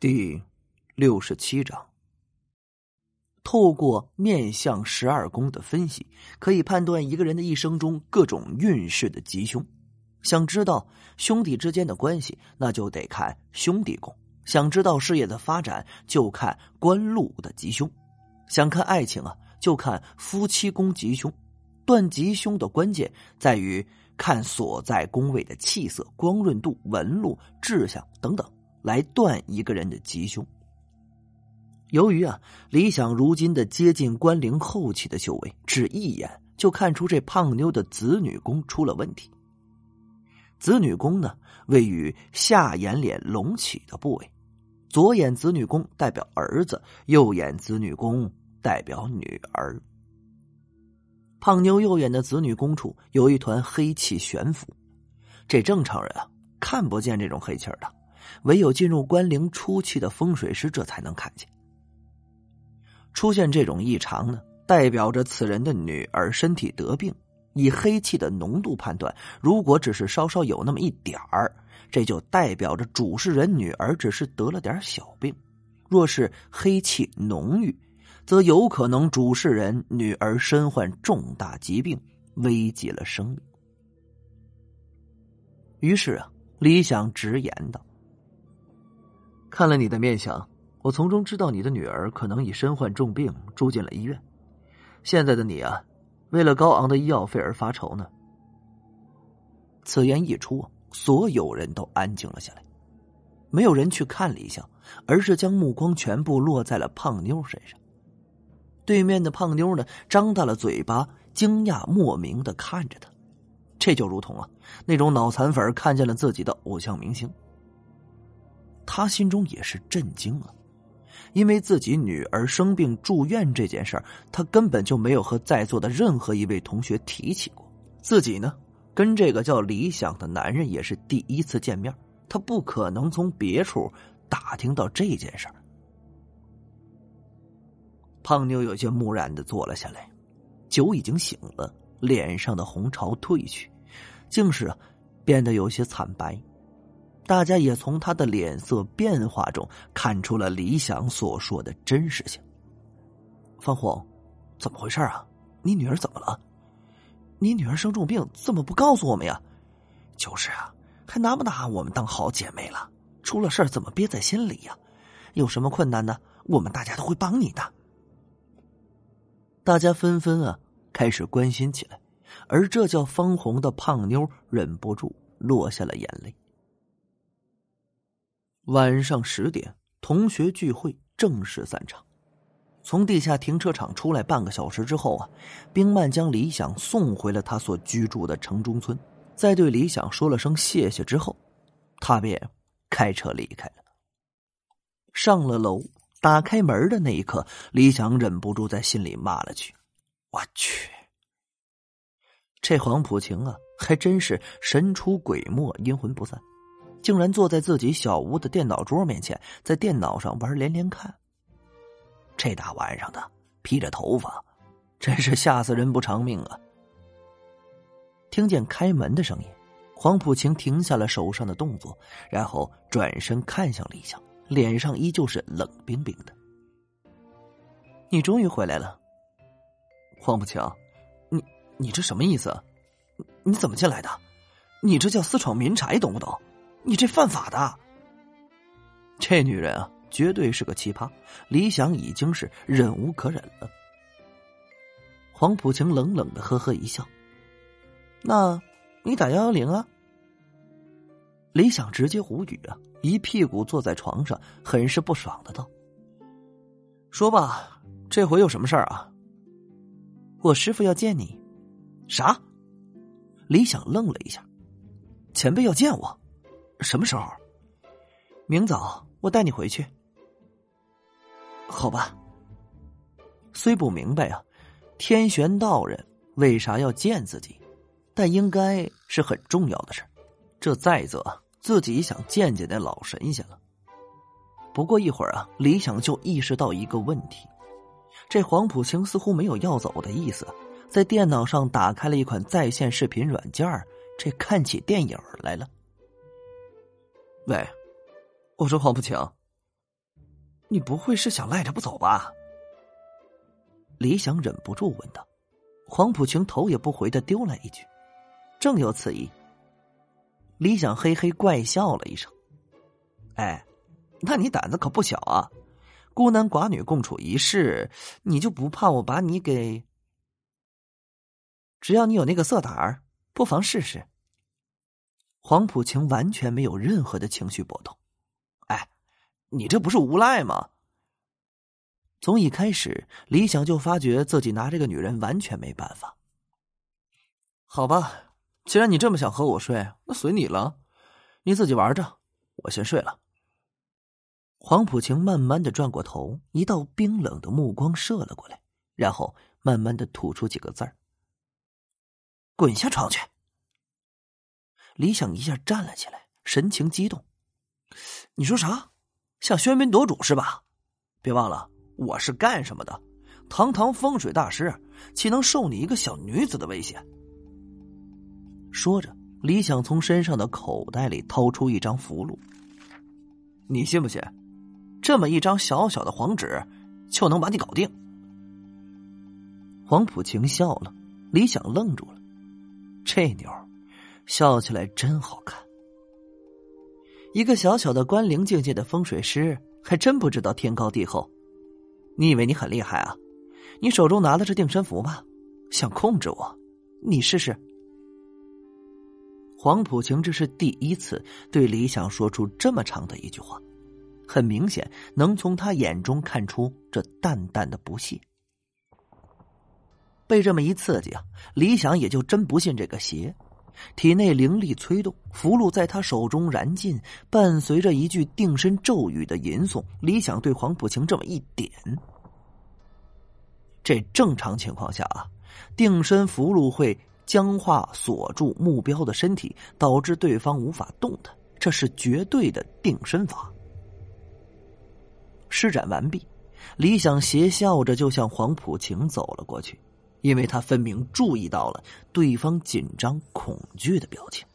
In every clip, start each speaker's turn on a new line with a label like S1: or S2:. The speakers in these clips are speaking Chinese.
S1: 第六十七章，透过面相十二宫的分析，可以判断一个人的一生中各种运势的吉凶。想知道兄弟之间的关系，那就得看兄弟宫；想知道事业的发展，就看官禄的吉凶；想看爱情啊，就看夫妻宫吉凶。断吉凶的关键在于看所在宫位的气色、光润度、纹路、志向等等。来断一个人的吉凶。由于啊，李想如今的接近关灵后期的修为，只一眼就看出这胖妞的子女宫出了问题。子女宫呢，位于下眼脸隆起的部位，左眼子女宫代表儿子，右眼子女宫代表女儿。胖妞右眼的子女宫处有一团黑气悬浮，这正常人啊看不见这种黑气的。唯有进入关灵初期的风水师，这才能看见。出现这种异常呢，代表着此人的女儿身体得病。以黑气的浓度判断，如果只是稍稍有那么一点儿，这就代表着主事人女儿只是得了点小病；若是黑气浓郁，则有可能主事人女儿身患重大疾病，危及了生命。于是啊，李想直言道。看了你的面相，我从中知道你的女儿可能已身患重病，住进了医院。现在的你啊，为了高昂的医药费而发愁呢。此言一出，所有人都安静了下来，没有人去看李想，而是将目光全部落在了胖妞身上。对面的胖妞呢，张大了嘴巴，惊讶莫名的看着他，这就如同啊，那种脑残粉看见了自己的偶像明星。他心中也是震惊了，因为自己女儿生病住院这件事儿，他根本就没有和在座的任何一位同学提起过。自己呢，跟这个叫李想的男人也是第一次见面，他不可能从别处打听到这件事儿。胖妞有些木然的坐了下来，酒已经醒了，脸上的红潮褪去，竟是变得有些惨白。大家也从他的脸色变化中看出了李想所说的真实性。方红，怎么回事啊？你女儿怎么了？你女儿生重病，怎么不告诉我们呀？就是啊，还拿不拿我们当好姐妹了？出了事怎么憋在心里呀？有什么困难呢？我们大家都会帮你的。大家纷纷啊开始关心起来，而这叫方红的胖妞忍不住落下了眼泪。晚上十点，同学聚会正式散场。从地下停车场出来半个小时之后啊，冰曼将李想送回了他所居住的城中村，在对李想说了声谢谢之后，他便开车离开了。上了楼，打开门的那一刻，李想忍不住在心里骂了句：“我去，这黄浦晴啊，还真是神出鬼没，阴魂不散。”竟然坐在自己小屋的电脑桌面前，在电脑上玩连连看。这大晚上的披着头发，真是吓死人不偿命啊！听见开门的声音，黄浦晴停下了手上的动作，然后转身看向李想，脸上依旧是冷冰冰的。你终于回来了，黄浦晴，你你这什么意思？你怎么进来的？你这叫私闯民宅，懂不懂？你这犯法的！这女人啊，绝对是个奇葩。李想已经是忍无可忍了。黄浦晴冷冷的呵呵一笑：“那，你打幺幺零啊？”李想直接无语啊，一屁股坐在床上，很是不爽的道：“说吧，这回有什么事儿啊？”我师傅要见你。啥？李想愣了一下，前辈要见我。什么时候？明早我带你回去。好吧。虽不明白啊，天玄道人为啥要见自己，但应该是很重要的事这再则自己想见见那老神仙了。不过一会儿啊，李想就意识到一个问题：这黄浦清似乎没有要走的意思，在电脑上打开了一款在线视频软件这看起电影来了。喂，我说黄浦晴，你不会是想赖着不走吧？李想忍不住问道。黄浦晴头也不回的丢了一句：“正有此意。”李想嘿嘿怪笑了一声：“哎，那你胆子可不小啊！孤男寡女共处一室，你就不怕我把你给……只要你有那个色胆儿，不妨试试。”黄浦晴完全没有任何的情绪波动。哎，你这不是无赖吗？从一开始，李想就发觉自己拿这个女人完全没办法。好吧，既然你这么想和我睡，那随你了，你自己玩着，我先睡了。黄浦晴慢慢的转过头，一道冰冷的目光射了过来，然后慢慢的吐出几个字儿：“滚下床去。”李想一下站了起来，神情激动：“你说啥？想喧宾夺主是吧？别忘了。”我是干什么的？堂堂风水大师，岂能受你一个小女子的威胁？说着，李想从身上的口袋里掏出一张符箓。你信不信？这么一张小小的黄纸，就能把你搞定？黄浦晴笑了，李想愣住了。这妞笑起来真好看。一个小小的关灵境界的风水师，还真不知道天高地厚。你以为你很厉害啊？你手中拿的是定身符吗？想控制我？你试试。黄浦晴这是第一次对李想说出这么长的一句话，很明显能从他眼中看出这淡淡的不屑。被这么一刺激啊，李想也就真不信这个邪，体内灵力催动，符箓在他手中燃尽，伴随着一句定身咒语的吟诵，李想对黄浦晴这么一点。这正常情况下啊，定身符箓会僵化锁住目标的身体，导致对方无法动弹，这是绝对的定身法。施展完毕，李想邪笑着就向黄浦晴走了过去，因为他分明注意到了对方紧张恐惧的表情。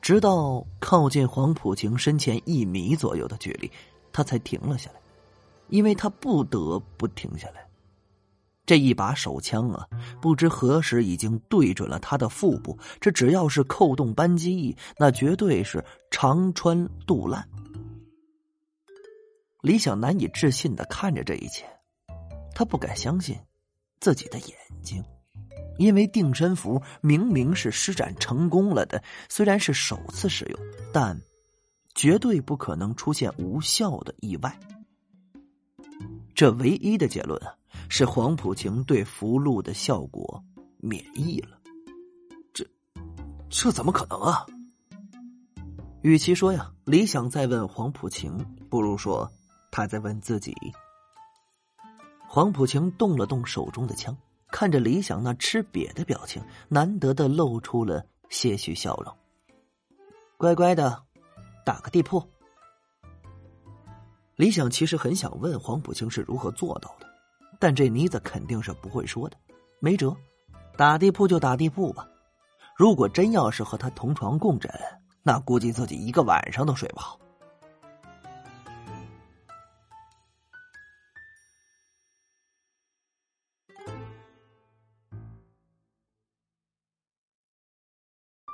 S1: 直到靠近黄浦晴身前一米左右的距离，他才停了下来。因为他不得不停下来，这一把手枪啊，不知何时已经对准了他的腹部。这只要是扣动扳机，那绝对是长穿肚烂。李想难以置信的看着这一切，他不敢相信自己的眼睛，因为定身符明明是施展成功了的，虽然是首次使用，但绝对不可能出现无效的意外。这唯一的结论啊，是黄浦晴对符箓的效果免疫了。这，这怎么可能啊？与其说呀，李想在问黄浦晴，不如说他在问自己。黄浦晴动了动手中的枪，看着李想那吃瘪的表情，难得的露出了些许笑容。乖乖的，打个地铺。李想其实很想问黄浦清是如何做到的，但这妮子肯定是不会说的。没辙，打地铺就打地铺吧。如果真要是和他同床共枕，那估计自己一个晚上都睡不好。